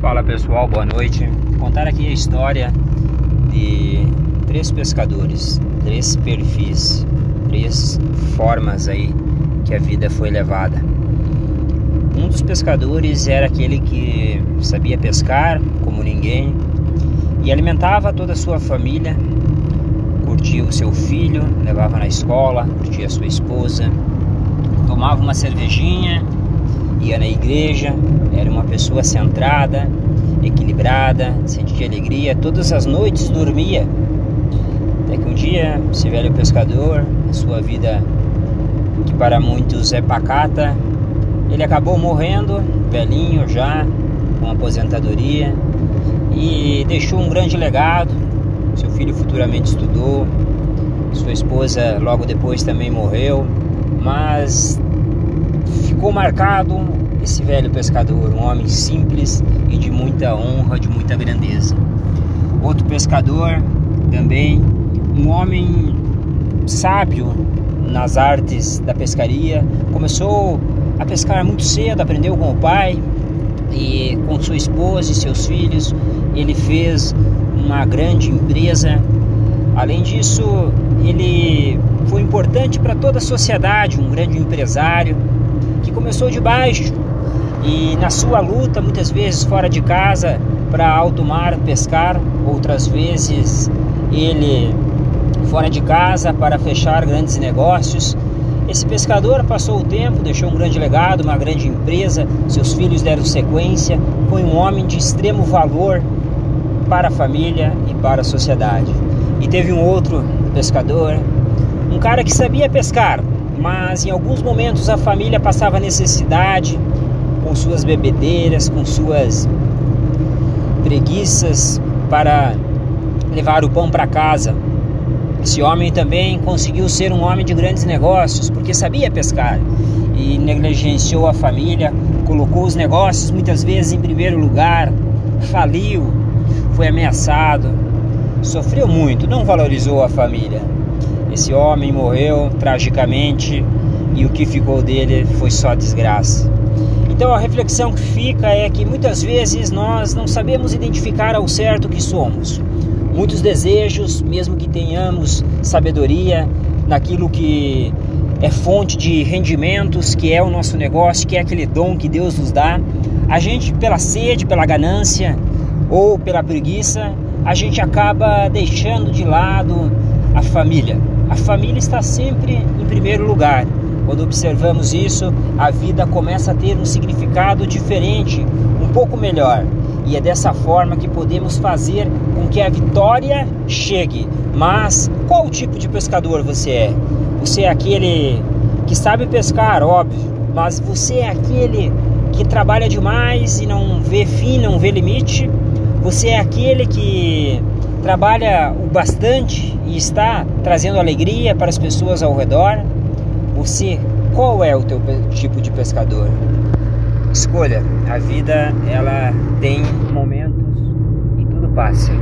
Fala pessoal, boa noite. Vou contar aqui a história de três pescadores, três perfis, três formas aí que a vida foi levada. Um dos pescadores era aquele que sabia pescar como ninguém e alimentava toda a sua família, curtia o seu filho, levava na escola, curtia a sua esposa, tomava uma cervejinha ia na igreja, era uma pessoa centrada, equilibrada, sentia alegria, todas as noites dormia. Até que um dia, esse velho pescador, a sua vida que para muitos é pacata, ele acabou morrendo, velhinho já, com aposentadoria, e deixou um grande legado. Seu filho futuramente estudou, sua esposa logo depois também morreu, mas ficou marcado esse velho pescador, um homem simples e de muita honra, de muita grandeza. Outro pescador também, um homem sábio nas artes da pescaria, começou a pescar muito cedo, aprendeu com o pai e com sua esposa e seus filhos, ele fez uma grande empresa. Além disso, ele foi importante para toda a sociedade, um grande empresário que começou de baixo e na sua luta, muitas vezes fora de casa, para alto mar pescar, outras vezes ele fora de casa para fechar grandes negócios. Esse pescador passou o tempo, deixou um grande legado, uma grande empresa, seus filhos deram sequência, foi um homem de extremo valor para a família e para a sociedade. E teve um outro pescador, um cara que sabia pescar, mas em alguns momentos a família passava necessidade com suas bebedeiras, com suas preguiças para levar o pão para casa. Esse homem também conseguiu ser um homem de grandes negócios porque sabia pescar e negligenciou a família, colocou os negócios muitas vezes em primeiro lugar, faliu, foi ameaçado, sofreu muito, não valorizou a família. Esse homem morreu tragicamente e o que ficou dele foi só desgraça. Então a reflexão que fica é que muitas vezes nós não sabemos identificar ao certo o que somos. Muitos desejos, mesmo que tenhamos sabedoria naquilo que é fonte de rendimentos, que é o nosso negócio, que é aquele dom que Deus nos dá, a gente pela sede, pela ganância ou pela preguiça, a gente acaba deixando de lado a família. A família está sempre em primeiro lugar. Quando observamos isso, a vida começa a ter um significado diferente, um pouco melhor. E é dessa forma que podemos fazer com que a vitória chegue. Mas qual tipo de pescador você é? Você é aquele que sabe pescar, óbvio, mas você é aquele que trabalha demais e não vê fim, não vê limite? Você é aquele que trabalha o bastante e está trazendo alegria para as pessoas ao redor? Você, qual é o teu tipo de pescador? Escolha. A vida ela tem momentos e tudo passa.